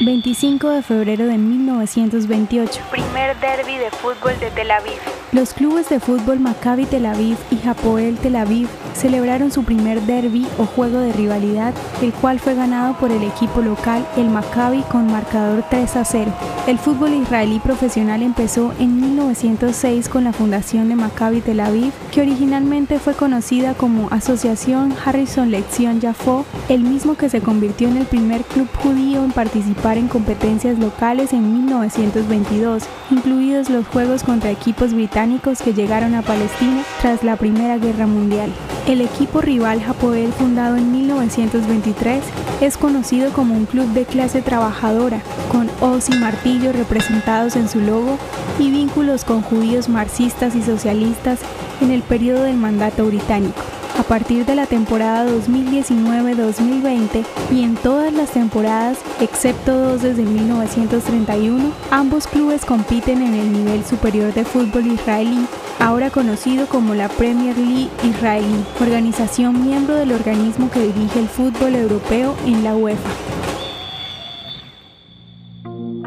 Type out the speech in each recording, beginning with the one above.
25 de febrero de 1928. Primer derby de fútbol de Tel Aviv. Los clubes de fútbol Maccabi Tel Aviv y Hapoel Tel Aviv celebraron su primer derby o juego de rivalidad, el cual fue ganado por el equipo local, el Maccabi, con marcador 3 a 0. El fútbol israelí profesional empezó en 1906 con la fundación de Maccabi Tel Aviv, que originalmente fue conocida como Asociación Harrison Lección Jafo, el mismo que se convirtió en el primer club judío en participar en competencias locales en 1922, incluidos los juegos contra equipos británicos que llegaron a Palestina tras la Primera Guerra Mundial. El equipo rival Hapoel, fundado en 1923, es conocido como un club de clase trabajadora, con hoz y martillo representados en su logo y vínculos con judíos marxistas y socialistas en el periodo del mandato británico. A partir de la temporada 2019-2020 y en todas las temporadas, excepto dos desde 1931, ambos clubes compiten en el nivel superior de fútbol israelí, ahora conocido como la Premier League israelí, organización miembro del organismo que dirige el fútbol europeo en la UEFA.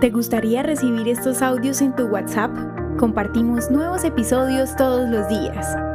¿Te gustaría recibir estos audios en tu WhatsApp? Compartimos nuevos episodios todos los días.